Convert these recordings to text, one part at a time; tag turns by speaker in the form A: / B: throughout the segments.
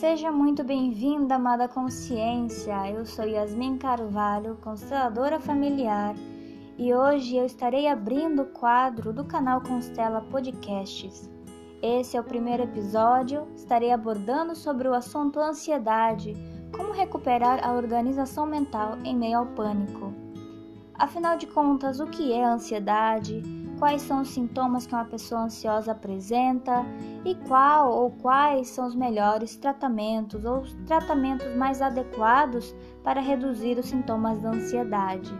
A: Seja muito bem-vinda, amada consciência. Eu sou Yasmin Carvalho, consteladora familiar, e hoje eu estarei abrindo o quadro do canal Constela Podcasts. Esse é o primeiro episódio, estarei abordando sobre o assunto ansiedade, como recuperar a organização mental em meio ao pânico. Afinal de contas, o que é ansiedade? Quais são os sintomas que uma pessoa ansiosa apresenta e qual ou quais são os melhores tratamentos ou os tratamentos mais adequados para reduzir os sintomas da ansiedade.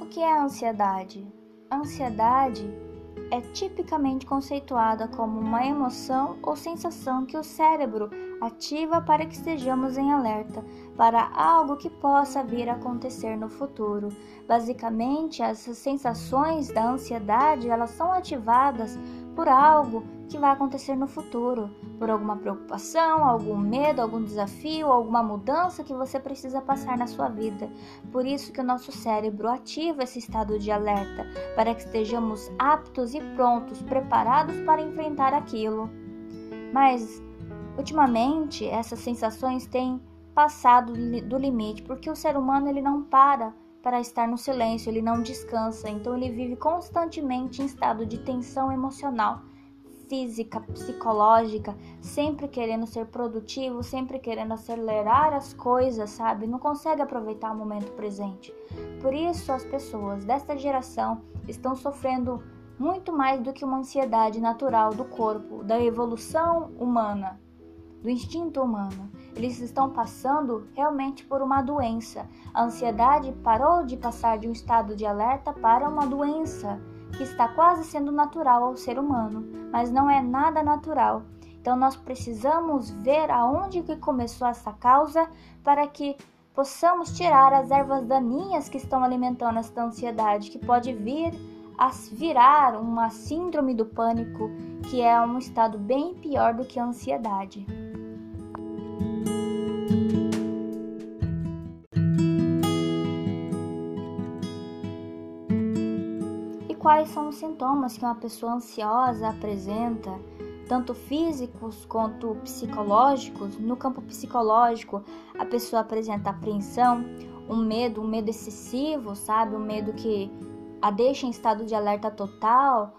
A: O que é a ansiedade? A ansiedade é tipicamente conceituada como uma emoção ou sensação que o cérebro ativa para que estejamos em alerta para algo que possa vir a acontecer no futuro. Basicamente, as sensações da ansiedade, elas são ativadas por algo que vai acontecer no futuro, por alguma preocupação, algum medo, algum desafio, alguma mudança que você precisa passar na sua vida. Por isso que o nosso cérebro ativa esse estado de alerta, para que estejamos aptos e prontos, preparados para enfrentar aquilo. Mas Ultimamente, essas sensações têm passado do limite, porque o ser humano ele não para para estar no silêncio, ele não descansa, então ele vive constantemente em estado de tensão emocional, física, psicológica, sempre querendo ser produtivo, sempre querendo acelerar as coisas, sabe? Não consegue aproveitar o momento presente. Por isso, as pessoas desta geração estão sofrendo muito mais do que uma ansiedade natural do corpo, da evolução humana do instinto humano. Eles estão passando realmente por uma doença. A ansiedade parou de passar de um estado de alerta para uma doença que está quase sendo natural ao ser humano, mas não é nada natural. Então nós precisamos ver aonde que começou essa causa para que possamos tirar as ervas daninhas que estão alimentando esta ansiedade, que pode vir a virar uma síndrome do pânico, que é um estado bem pior do que a ansiedade. São os sintomas que uma pessoa ansiosa apresenta, tanto físicos quanto psicológicos. No campo psicológico, a pessoa apresenta apreensão, um medo, um medo excessivo, sabe? Um medo que a deixa em estado de alerta total,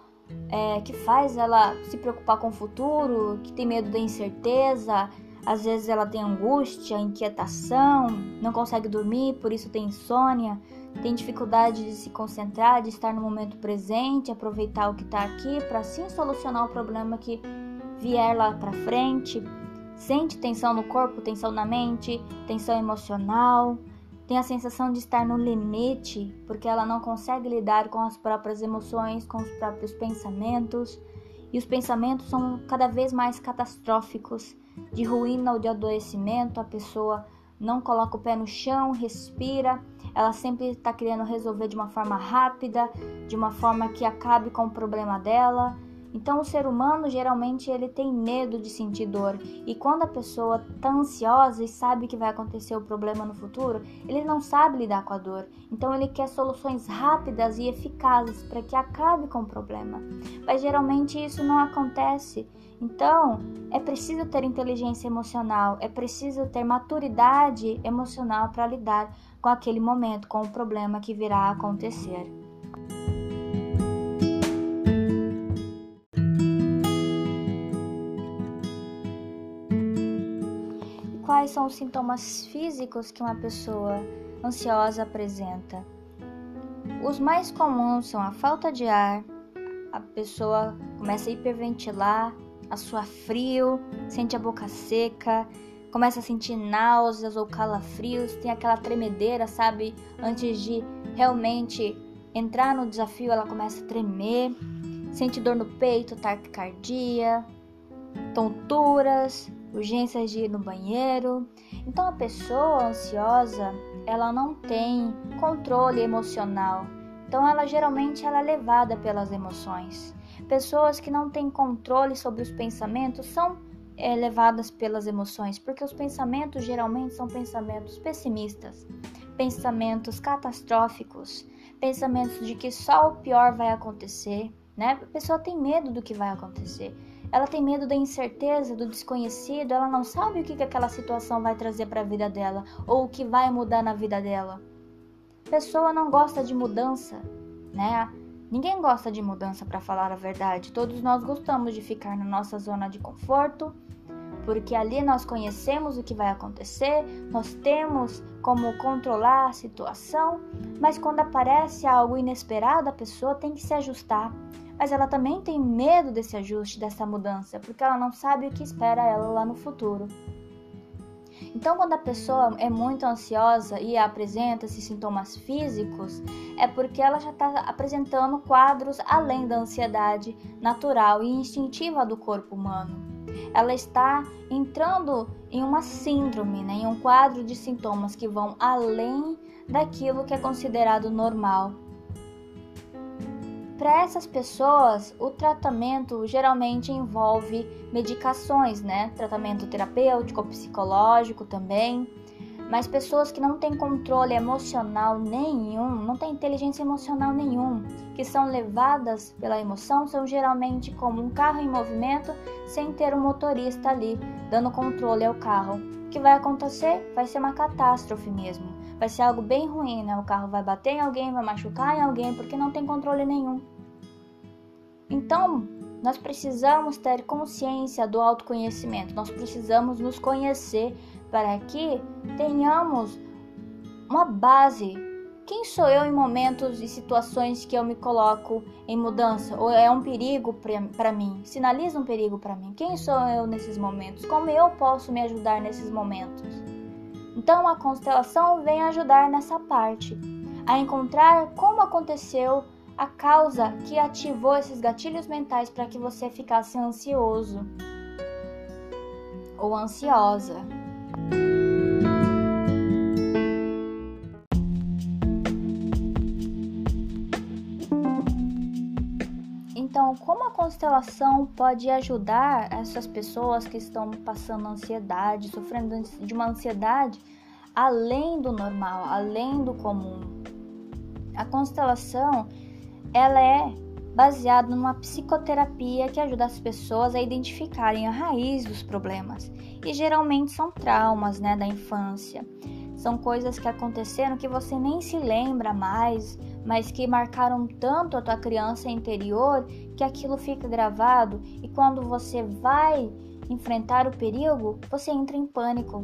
A: é, que faz ela se preocupar com o futuro, que tem medo da incerteza, às vezes ela tem angústia, inquietação, não consegue dormir, por isso tem insônia, tem dificuldade de se concentrar, de estar no momento presente, aproveitar o que está aqui para assim solucionar o problema que vier lá para frente. Sente tensão no corpo, tensão na mente, tensão emocional, tem a sensação de estar no limite, porque ela não consegue lidar com as próprias emoções, com os próprios pensamentos, e os pensamentos são cada vez mais catastróficos de ruína ou de adoecimento, a pessoa não coloca o pé no chão, respira, ela sempre está querendo resolver de uma forma rápida, de uma forma que acabe com o problema dela. Então o ser humano geralmente ele tem medo de sentir dor e quando a pessoa está ansiosa e sabe que vai acontecer o problema no futuro, ele não sabe lidar com a dor. Então ele quer soluções rápidas e eficazes para que acabe com o problema. Mas geralmente isso não acontece. Então, é preciso ter inteligência emocional, é preciso ter maturidade emocional para lidar com aquele momento, com o problema que virá a acontecer. Quais são os sintomas físicos que uma pessoa ansiosa apresenta? Os mais comuns são a falta de ar, a pessoa começa a hiperventilar, a sua frio, sente a boca seca, começa a sentir náuseas ou calafrios, tem aquela tremedeira, sabe? Antes de realmente entrar no desafio, ela começa a tremer, sente dor no peito, taquicardia, tonturas, urgências de ir no banheiro. Então a pessoa ansiosa, ela não tem controle emocional. Então ela geralmente ela é levada pelas emoções. Pessoas que não têm controle sobre os pensamentos são é, levadas pelas emoções, porque os pensamentos geralmente são pensamentos pessimistas, pensamentos catastróficos, pensamentos de que só o pior vai acontecer, né? A pessoa tem medo do que vai acontecer. Ela tem medo da incerteza, do desconhecido, ela não sabe o que, que aquela situação vai trazer para a vida dela ou o que vai mudar na vida dela. Pessoa não gosta de mudança, né? Ninguém gosta de mudança para falar a verdade. Todos nós gostamos de ficar na nossa zona de conforto, porque ali nós conhecemos o que vai acontecer, nós temos como controlar a situação, mas quando aparece algo inesperado, a pessoa tem que se ajustar. Mas ela também tem medo desse ajuste, dessa mudança, porque ela não sabe o que espera ela lá no futuro. Então, quando a pessoa é muito ansiosa e apresenta esses sintomas físicos, é porque ela já está apresentando quadros além da ansiedade natural e instintiva do corpo humano ela está entrando em uma síndrome, né, em um quadro de sintomas que vão além daquilo que é considerado normal. Para essas pessoas, o tratamento geralmente envolve medicações, né? Tratamento terapêutico, psicológico também. Mas pessoas que não têm controle emocional nenhum, não têm inteligência emocional nenhum, que são levadas pela emoção, são geralmente como um carro em movimento sem ter um motorista ali dando controle ao carro. O que vai acontecer? Vai ser uma catástrofe mesmo. Vai ser algo bem ruim, né? O carro vai bater em alguém, vai machucar em alguém porque não tem controle nenhum. Então, nós precisamos ter consciência do autoconhecimento, nós precisamos nos conhecer para que tenhamos uma base. Quem sou eu em momentos e situações que eu me coloco em mudança? Ou é um perigo para mim? Sinaliza um perigo para mim? Quem sou eu nesses momentos? Como eu posso me ajudar nesses momentos? Então a constelação vem ajudar nessa parte, a encontrar como aconteceu a causa que ativou esses gatilhos mentais para que você ficasse ansioso ou ansiosa. Então, como a constelação pode ajudar essas pessoas que estão passando ansiedade, sofrendo de uma ansiedade além do normal, além do comum? A constelação, ela é baseada numa psicoterapia que ajuda as pessoas a identificarem a raiz dos problemas. E geralmente são traumas, né, da infância. São coisas que aconteceram que você nem se lembra mais, mas que marcaram tanto a tua criança interior que aquilo fica gravado e quando você vai enfrentar o perigo, você entra em pânico,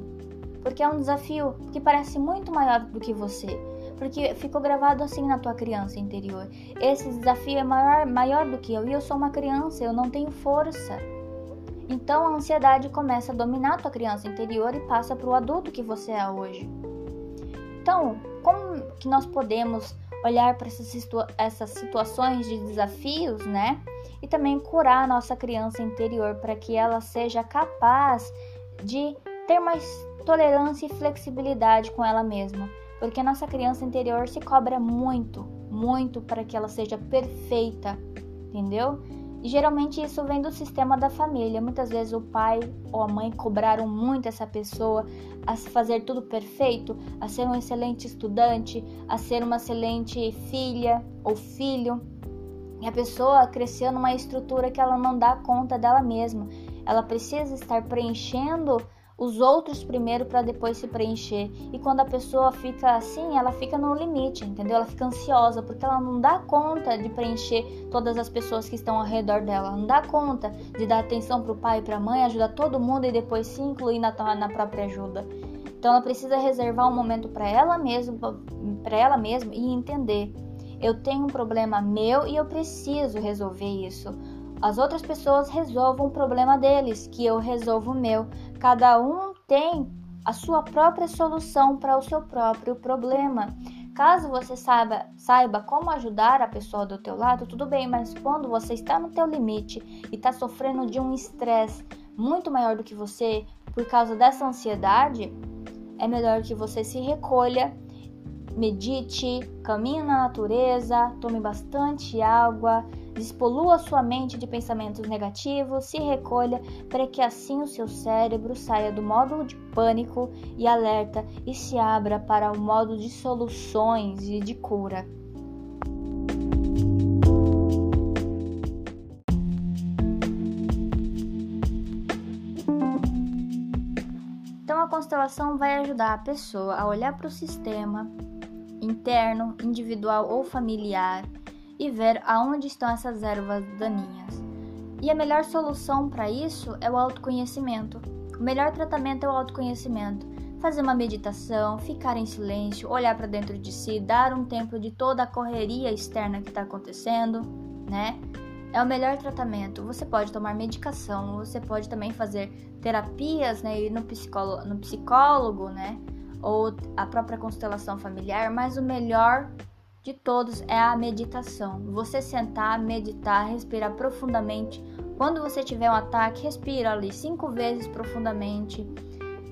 A: porque é um desafio que parece muito maior do que você, porque ficou gravado assim na tua criança interior. Esse desafio é maior, maior do que eu e eu sou uma criança, eu não tenho força. Então a ansiedade começa a dominar a tua criança interior e passa para o adulto que você é hoje. Então, como que nós podemos olhar para essas, situa essas situações de desafios, né? E também curar a nossa criança interior para que ela seja capaz de ter mais tolerância e flexibilidade com ela mesma. Porque a nossa criança interior se cobra muito, muito para que ela seja perfeita, entendeu? E geralmente isso vem do sistema da família. Muitas vezes o pai ou a mãe cobraram muito essa pessoa a fazer tudo perfeito, a ser um excelente estudante, a ser uma excelente filha ou filho. E a pessoa cresceu numa estrutura que ela não dá conta dela mesma. Ela precisa estar preenchendo os outros primeiro para depois se preencher. E quando a pessoa fica assim, ela fica no limite, entendeu? Ela fica ansiosa porque ela não dá conta de preencher todas as pessoas que estão ao redor dela. Não dá conta de dar atenção para o pai e para a mãe, ajudar todo mundo e depois se incluir na, na própria ajuda. Então ela precisa reservar um momento para ela mesma, para ela mesma e entender. Eu tenho um problema meu e eu preciso resolver isso. As outras pessoas resolvam o problema deles, que eu resolvo o meu. Cada um tem a sua própria solução para o seu próprio problema. Caso você saiba, saiba como ajudar a pessoa do teu lado, tudo bem, mas quando você está no teu limite e está sofrendo de um estresse muito maior do que você por causa dessa ansiedade, é melhor que você se recolha medite, caminhe na natureza, tome bastante água, despolua sua mente de pensamentos negativos, se recolha para que assim o seu cérebro saia do modo de pânico e alerta e se abra para o modo de soluções e de cura. Então a constelação vai ajudar a pessoa a olhar para o sistema interno, individual ou familiar e ver aonde estão essas ervas daninhas. E a melhor solução para isso é o autoconhecimento. O melhor tratamento é o autoconhecimento. Fazer uma meditação, ficar em silêncio, olhar para dentro de si, dar um tempo de toda a correria externa que está acontecendo, né? É o melhor tratamento. Você pode tomar medicação, você pode também fazer terapias, né? Ir no psicólogo, no psicólogo, né? Ou a própria constelação familiar, mas o melhor de todos é a meditação. Você sentar, meditar, respirar profundamente. Quando você tiver um ataque, respira ali cinco vezes profundamente.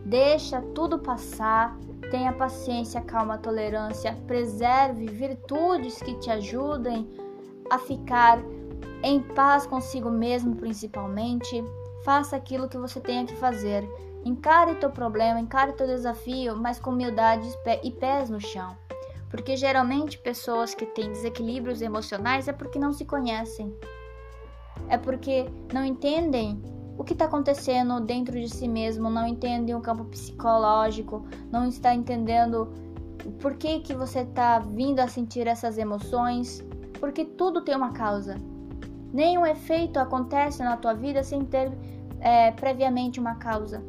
A: Deixa tudo passar. Tenha paciência, calma, tolerância. Preserve virtudes que te ajudem a ficar em paz consigo mesmo, principalmente. Faça aquilo que você tenha que fazer. Encare teu problema, encare teu desafio, mas com humildade e pés no chão. Porque geralmente pessoas que têm desequilíbrios emocionais é porque não se conhecem. É porque não entendem o que está acontecendo dentro de si mesmo, não entendem o campo psicológico, não está entendendo por que, que você está vindo a sentir essas emoções, porque tudo tem uma causa. Nenhum efeito acontece na tua vida sem ter é, previamente uma causa.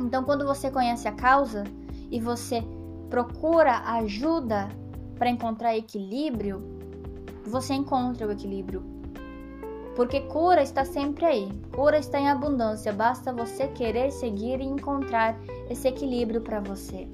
A: Então, quando você conhece a causa e você procura ajuda para encontrar equilíbrio, você encontra o equilíbrio. Porque cura está sempre aí, cura está em abundância, basta você querer seguir e encontrar esse equilíbrio para você.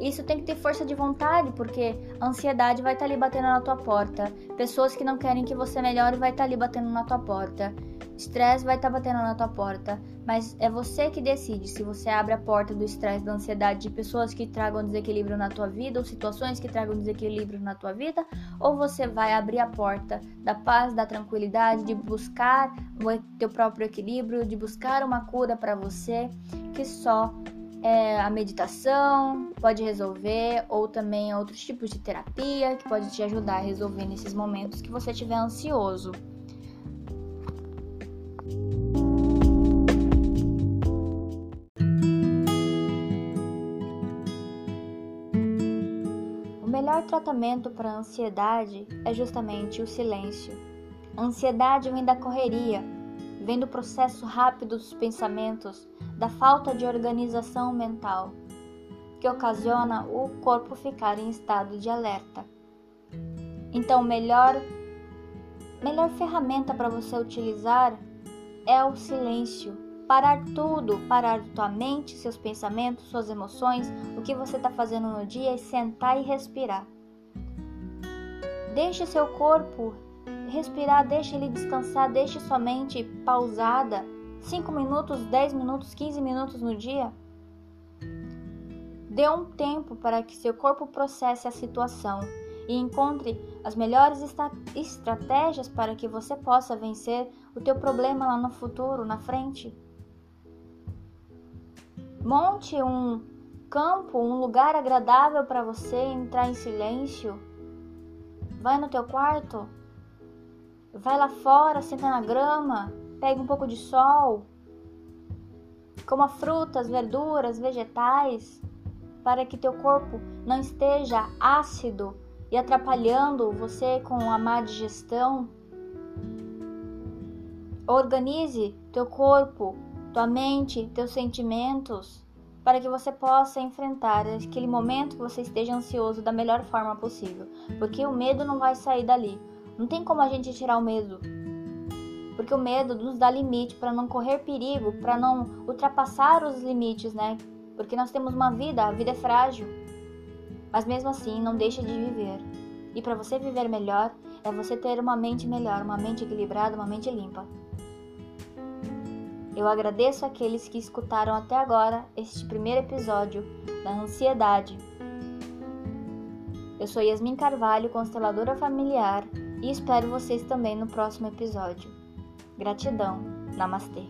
A: Isso tem que ter força de vontade, porque a ansiedade vai estar tá ali batendo na tua porta. Pessoas que não querem que você melhore vai estar tá ali batendo na tua porta. Estresse vai estar tá batendo na tua porta, mas é você que decide se você abre a porta do estresse, da ansiedade de pessoas que tragam desequilíbrio na tua vida ou situações que tragam desequilíbrio na tua vida, ou você vai abrir a porta da paz, da tranquilidade, de buscar o teu próprio equilíbrio, de buscar uma cura para você que só é, a meditação pode resolver, ou também outros tipos de terapia que pode te ajudar a resolver nesses momentos que você estiver ansioso. Melhor tratamento para a ansiedade é justamente o silêncio. A ansiedade vem da correria, vem do processo rápido dos pensamentos, da falta de organização mental, que ocasiona o corpo ficar em estado de alerta. Então, melhor melhor ferramenta para você utilizar é o silêncio. Parar tudo, parar tua mente, seus pensamentos, suas emoções, o que você está fazendo no dia e sentar e respirar. Deixe seu corpo respirar, deixe ele descansar, deixe sua mente pausada. 5 minutos, 10 minutos, 15 minutos no dia. Dê um tempo para que seu corpo processe a situação e encontre as melhores estratégias para que você possa vencer o teu problema lá no futuro, na frente. Monte um campo, um lugar agradável para você entrar em silêncio. Vai no teu quarto, vai lá fora, senta na grama, pega um pouco de sol, coma frutas, verduras, vegetais, para que teu corpo não esteja ácido e atrapalhando você com a má digestão. Organize teu corpo, tua mente, teus sentimentos, para que você possa enfrentar aquele momento que você esteja ansioso da melhor forma possível, porque o medo não vai sair dali. Não tem como a gente tirar o medo. Porque o medo nos dá limite para não correr perigo, para não ultrapassar os limites, né? Porque nós temos uma vida, a vida é frágil. Mas mesmo assim, não deixa de viver. E para você viver melhor, é você ter uma mente melhor, uma mente equilibrada, uma mente limpa. Eu agradeço aqueles que escutaram até agora este primeiro episódio da ansiedade. Eu sou Yasmin Carvalho, consteladora familiar, e espero vocês também no próximo episódio. Gratidão. Namastê.